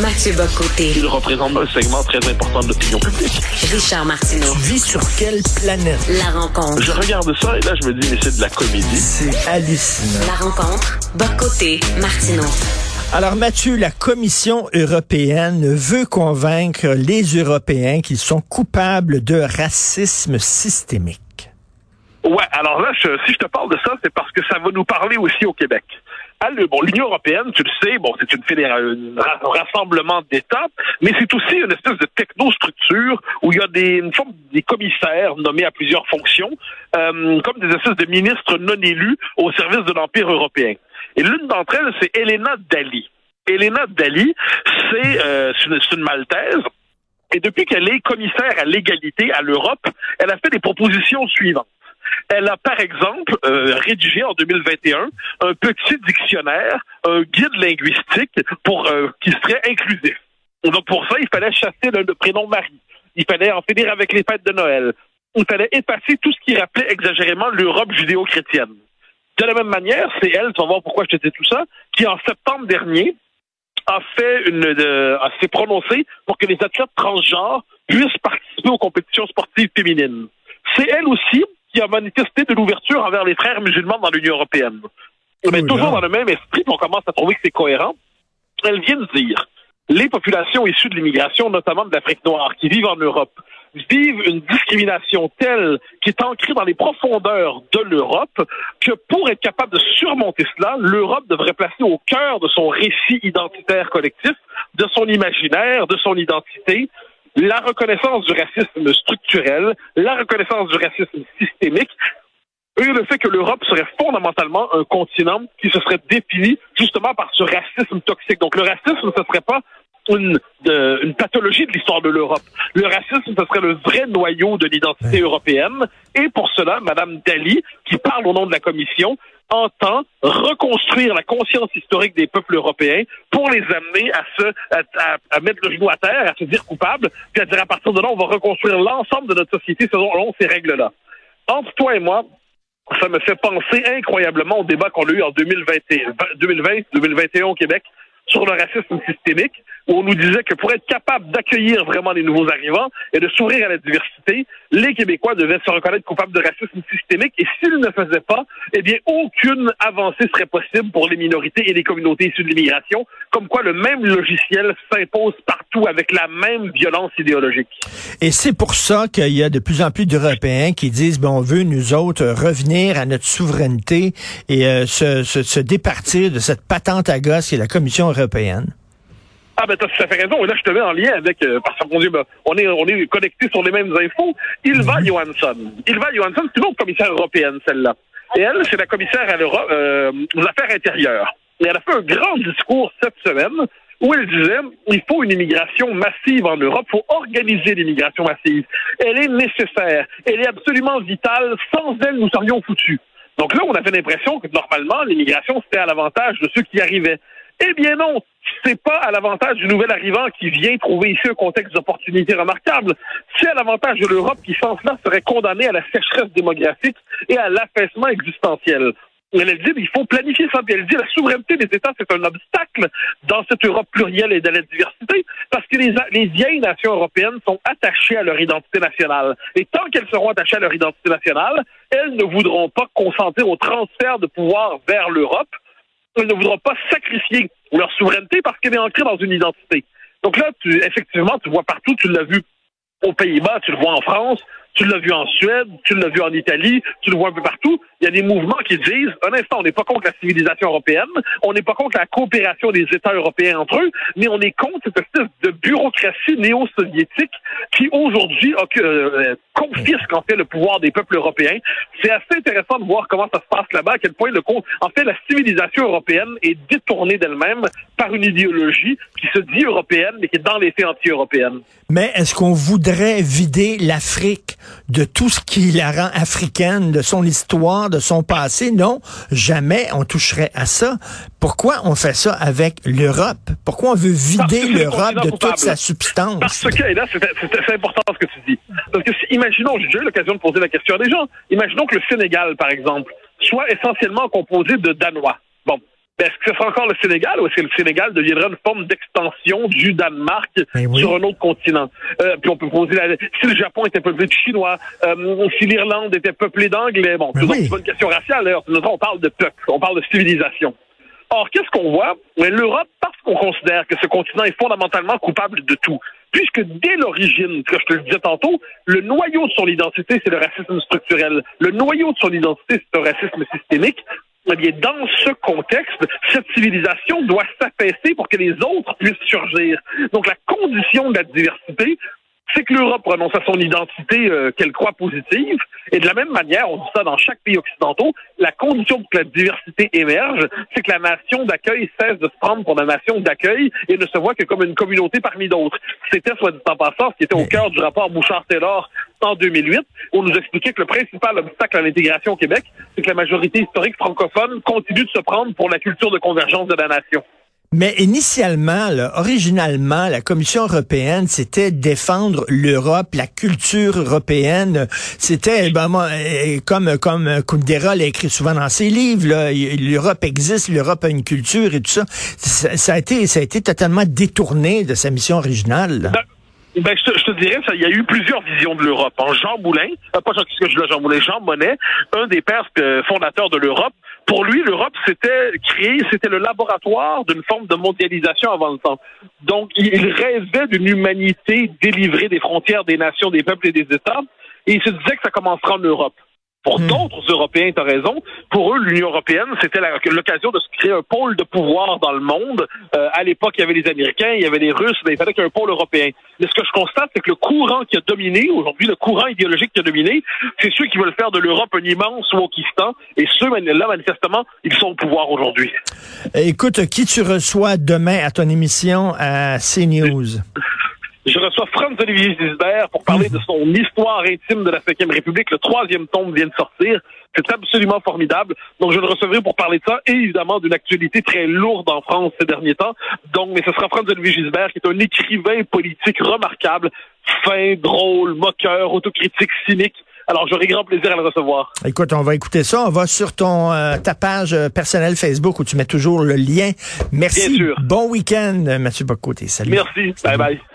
Mathieu Bocoté. Il représente un segment très important de l'opinion publique. Richard Martineau. Tu vis sur quelle planète? La rencontre. Je regarde ça et là, je me dis, mais c'est de la comédie. C'est hallucinant. La rencontre. Bocoté. Martineau. Alors Mathieu, la Commission européenne veut convaincre les Européens qu'ils sont coupables de racisme systémique. Ouais, alors là, je- si je te parle de ça, c'est parce que ça va nous parler aussi au Québec. Bon, l'Union européenne, tu le sais, bon, c'est une un ra- un rassemblement d'États, mais c'est aussi une espèce de technostructure où il y a des, une forme des commissaires nommés à plusieurs fonctions, euh, comme des espèces de ministres non élus au service de l'Empire européen. Et l'une d'entre elles, c'est Elena Dali. Elena Dali, c'est euh, une, une Maltaise. Et depuis qu'elle est commissaire à l'égalité à l'Europe, elle a fait des propositions suivantes. Elle a, par exemple, euh, rédigé en 2021 un petit dictionnaire, un guide linguistique pour euh, qui serait inclusif. Donc pour ça, il fallait chasser le, prénom Marie. Il fallait en finir avec les fêtes de Noël. Il fallait effacer tout ce qui rappelait exagérément l'Europe judéo-chrétienne. De la même manière, c'est elle, tu vas voir pourquoi je te dis tout ça, qui en septembre dernier a fait une, a- s'est prononcée pour que les athlètes transgenres puissent participer aux compétitions sportives féminines. C'est elle aussi qui a manifesté de l'ouverture envers les frères musulmans dans l'Union européenne. Mais Oula. toujours dans le même esprit, on commence à trouver que c'est cohérent. Elle vient de dire les populations issues de l'immigration, notamment de l'Afrique noire, qui vivent en Europe, vivent une discrimination telle qui est ancrée dans les profondeurs de l'Europe que pour être capable de surmonter cela, l'Europe devrait placer au cœur de son récit identitaire collectif, de son imaginaire, de son identité, la reconnaissance du racisme structurel, la reconnaissance du racisme systémique, et le fait que l'Europe serait fondamentalement un continent qui se serait défini justement par ce racisme toxique. Donc le racisme, ce serait pas une, de- une pathologie de l'histoire de l'Europe. Le racisme, ce serait le vrai noyau de l'identité européenne. Et pour cela, Madame Dali, qui parle au nom de la Commission, entend reconstruire la conscience historique des peuples européens pour les amener à se à, à- à mettre le genou à terre, à se dire coupable, puis à dire à partir de là, on va reconstruire l'ensemble de notre société selon ces règles-là. Entre toi et moi, ça me fait penser incroyablement au débat qu'on a eu en 2020-2021 au Québec sur le racisme systémique, où on nous disait que pour être capable d'accueillir vraiment les nouveaux arrivants et de s'ouvrir à la diversité, les Québécois devaient se reconnaître coupables de racisme systémique et s'ils ne faisaient pas, eh bien, aucune avancée serait possible pour les minorités et les communautés issues de l'immigration, comme quoi le même logiciel s'impose partout avec la même violence idéologique. Et c'est pour ça qu'il y a de plus en plus d'Européens qui disent, ben, on veut, nous autres, revenir à notre souveraineté et euh, se, se, départir de cette patente à gosse est la Commission européenne. Ah ben t'as tout à fait raison. Et là, je te mets en lien avec euh, parce Dieu, ben, on est on est connectés sur les mêmes infos. Ilva Johansson. Ilva Johansson, c'est une autre commissaire européenne, celle-là. Et elle, c'est la commissaire à l'Europe euh, aux affaires intérieures. Et elle a fait un grand discours cette semaine où elle disait il faut une immigration massive en Europe, il faut organiser l'immigration massive. Elle est nécessaire, elle est absolument vitale. Sans elle, nous serions foutus. Donc là, on avait l'impression que normalement, l'immigration, c'était à l'avantage de ceux qui arrivaient. Eh bien non, c'est pas à l'avantage du nouvel arrivant qui vient trouver ici un contexte d'opportunité remarquable. C'est à l'avantage de l'Europe qui, sans cela, serait condamnée à la sécheresse démographique et à l'affaissement existentiel. Elle dit il faut planifier ça. Elle dit la souveraineté des États, c'est un obstacle dans cette Europe plurielle et de la diversité, parce que les, les vieilles nations européennes sont attachées à leur identité nationale. Et tant qu'elles seront attachées à leur identité nationale, elles ne voudront pas consentir au transfert de pouvoir vers l'Europe. Elles ne voudront pas sacrifier leur souveraineté parce qu'elle est ancrée dans une identité. Donc là, effectivement, tu vois partout, tu l'as vu aux Pays-Bas, tu le vois en France, tu l'as vu en Suède, tu l'as vu en Italie, tu le vois un peu partout. Il y a des mouvements qui disent, un instant, on n'est pas contre la civilisation européenne, on n'est pas contre la coopération des États européens entre eux, mais on est contre cette espèce de bureaucratie néo-soviétique qui aujourd'hui euh, confisque en fait le pouvoir des peuples européens. C'est assez intéressant de voir comment ça se passe là-bas, à quel point le compte, en fait, la civilisation européenne est détournée d'elle-même par une idéologie qui se dit européenne, mais qui est dans les faits anti-européenne. Mais est-ce qu'on voudrait vider l'Afrique? De tout ce qui la rend africaine, de son histoire, de son passé? Non, jamais on toucherait à ça. Pourquoi on fait ça avec l'Europe? Pourquoi on veut vider l'Europe de toute sa substance? Parce que, et là, c'est important ce que tu dis. Parce que, si, imaginons, j'ai déjà eu l'occasion de poser la question à des gens, imaginons que le Sénégal, par exemple, soit essentiellement composé de Danois. Bon, est-ce que ce sera encore le Sénégal ou est-ce que le Sénégal deviendra une forme d'extension du Danemark Ben oui. sur un autre continent? Euh, puis on peut poser la... Si le Japon était peuplé de Chinois, euh, si l'Irlande était peuplée d'Anglais, bon, Ben c'est oui. pas une question raciale d'ailleurs, on parle de peuple, on parle de civilisation. Or, qu'est-ce qu'on voit? L'Europe, parce qu'on considère que ce continent est fondamentalement coupable de tout, puisque dès l'origine, que je te le disais tantôt, le noyau de son identité, c'est le racisme structurel. Le noyau de son identité, c'est un racisme systémique. Eh bien, dans ce contexte, cette civilisation doit s'affaisser pour que les autres puissent surgir. Donc, la condition de la diversité, c'est que l'Europe renonce à son identité euh, qu'elle croit positive. Et de la même manière, on dit ça dans chaque pays occidentaux, la condition pour que la diversité émerge, c'est que la nation d'accueil cesse de se prendre pour la nation d'accueil et ne se voit que comme une communauté parmi d'autres. C'était, soit dit en passant, ce qui était au cœur du rapport Bouchard-Taylor en 2008, où on nous expliquait que le principal obstacle à l'intégration au Québec, c'est que la majorité historique francophone continue de se prendre pour la culture de convergence de la nation. Mais initialement, là, originalement, la Commission européenne, c'était défendre l'Europe, la culture européenne. C'était ben, moi, euh, comme comme Kundera l'a écrit souvent dans ses livres. L'Europe existe, l'Europe a une culture et tout ça. Ça, a été ça a été totalement détourné de sa mission originale. Ben, ben, je, te, je te dirais, il y a eu plusieurs visions de l'Europe. En Jean Moulin, euh, pas Jean, je Moulin, Jean Monnet, un des pères euh, fondateurs de l'Europe, pour lui, l'Europe, c'était créé, c'était le laboratoire d'une forme de mondialisation avant le temps. Donc, il, rêvait d'une humanité délivrée des frontières des nations, des peuples et des États, et il se disait que ça commencera en Europe. Pour Hmm. d'autres Européens, tu as raison, pour eux, l'Union européenne, c'était l'occasion de se créer un pôle de pouvoir dans le monde. Euh, à l'époque, il y avait les Américains, il y avait les Russes, mais il fallait qu'il y ait un pôle européen. Mais ce que je constate, c'est que le courant qui a dominé, aujourd'hui, le courant idéologique qui a dominé, c'est ceux qui veulent faire de l'Europe un immense Wokistan, et ceux, là, manifestement, ils sont au pouvoir aujourd'hui. Écoute, qui tu reçois demain à ton émission à CNews? Je reçois Franz-Olivier Gisbert pour parler de son histoire intime de la Cinquième République. Le troisième tome vient de sortir. C'est absolument formidable. Donc, je le recevrai pour parler de ça et évidemment d'une actualité très lourde en France ces derniers temps. Donc, mais ce sera Franz-Olivier Gisbert qui est un écrivain politique remarquable, fin, drôle, moqueur, autocritique, cynique. Alors, j'aurai grand plaisir à le recevoir. Écoute, on va écouter ça. On va sur ton euh, ta page euh, personnelle Facebook où tu mets toujours le lien. Merci. Bien sûr. Bon week-end, Mathieu Bocoté. Salut. Merci. Bye bye.